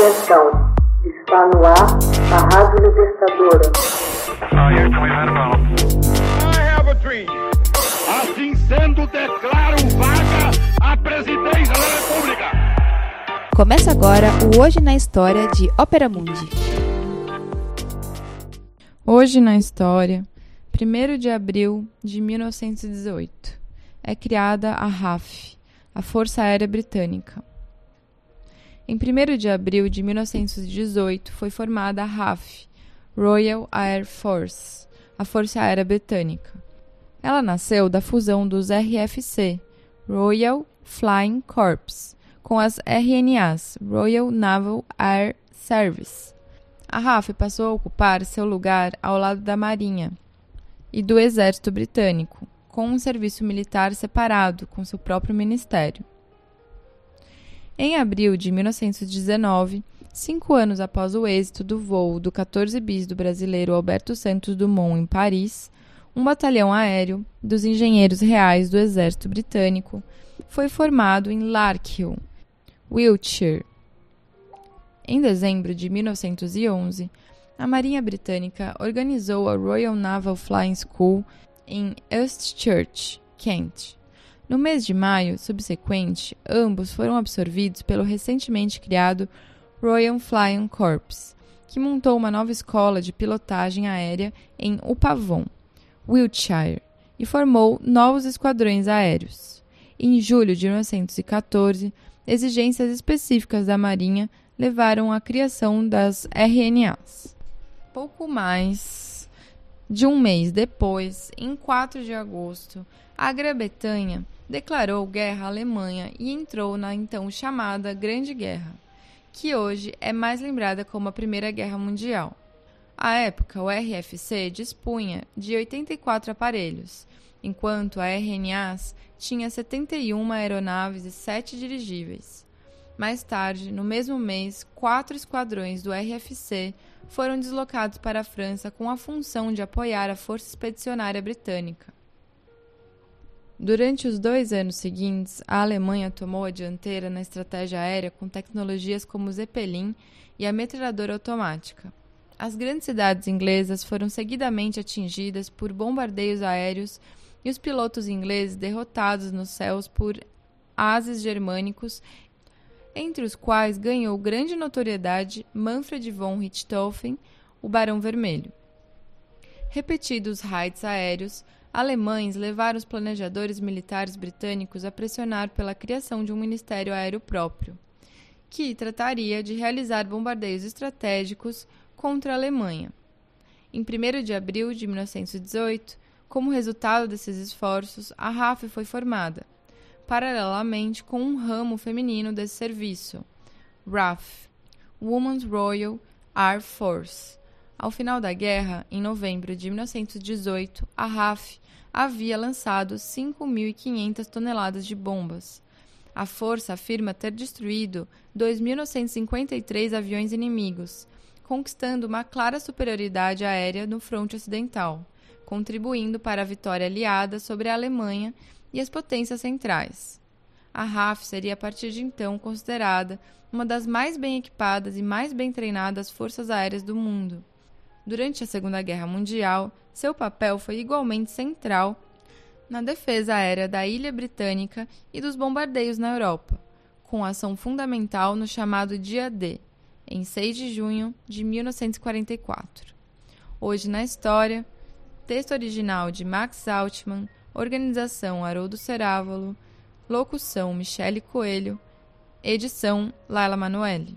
Atenção, está no ar a Rádio Libertadora. Assim sendo, declaro vaga a presidência da República. Começa agora o Hoje na História de Ópera Mundi. Hoje na História, 1 de abril de 1918, é criada a RAF, a Força Aérea Britânica. Em 1 de abril de 1918 foi formada a RAF, Royal Air Force, a Força Aérea Britânica. Ela nasceu da fusão dos RFC, Royal Flying Corps, com as RNAs, Royal Naval Air Service. A RAF passou a ocupar seu lugar ao lado da Marinha e do Exército Britânico, com um serviço militar separado, com seu próprio ministério. Em abril de 1919, cinco anos após o êxito do voo do 14 bis do brasileiro Alberto Santos Dumont em Paris, um batalhão aéreo dos engenheiros reais do exército britânico foi formado em Larkhill, Wiltshire. Em dezembro de 1911, a Marinha Britânica organizou a Royal Naval Flying School em Eastchurch, Kent, no mês de maio subsequente, ambos foram absorvidos pelo recentemente criado Royal Flying Corps, que montou uma nova escola de pilotagem aérea em Upavon, Wiltshire, e formou novos esquadrões aéreos. Em julho de 1914, exigências específicas da Marinha levaram à criação das RNAs. Pouco mais de um mês depois, em 4 de agosto, a Grã-Bretanha declarou guerra à Alemanha e entrou na então chamada Grande Guerra, que hoje é mais lembrada como a Primeira Guerra Mundial. À época, o RFC dispunha de 84 aparelhos, enquanto a RNAS tinha 71 aeronaves e 7 dirigíveis. Mais tarde, no mesmo mês, quatro esquadrões do RFC foram deslocados para a França com a função de apoiar a Força Expedicionária Britânica. Durante os dois anos seguintes, a Alemanha tomou a dianteira na estratégia aérea com tecnologias como o Zeppelin e a metralhadora automática. As grandes cidades inglesas foram seguidamente atingidas por bombardeios aéreos e os pilotos ingleses derrotados nos céus por ases germânicos, entre os quais ganhou grande notoriedade Manfred von Richthofen, o Barão Vermelho. Repetidos raids aéreos, alemães levaram os planejadores militares britânicos a pressionar pela criação de um ministério aéreo próprio, que trataria de realizar bombardeios estratégicos contra a Alemanha. Em 1 de abril de 1918, como resultado desses esforços, a RAF foi formada, paralelamente com um ramo feminino desse serviço, RAF, Women's Royal Air Force. Ao final da guerra, em novembro de 1918, a RAF havia lançado 5.500 toneladas de bombas. A força afirma ter destruído 2.953 aviões inimigos, conquistando uma clara superioridade aérea no fronte ocidental, contribuindo para a vitória aliada sobre a Alemanha e as potências centrais. A RAF seria a partir de então considerada uma das mais bem equipadas e mais bem treinadas forças aéreas do mundo. Durante a Segunda Guerra Mundial, seu papel foi igualmente central na defesa aérea da ilha britânica e dos bombardeios na Europa, com ação fundamental no chamado Dia D, em 6 de junho de 1944. Hoje na História, texto original de Max Altman, organização Haroldo Cerávolo, locução Michele Coelho, edição Laila Manoeli.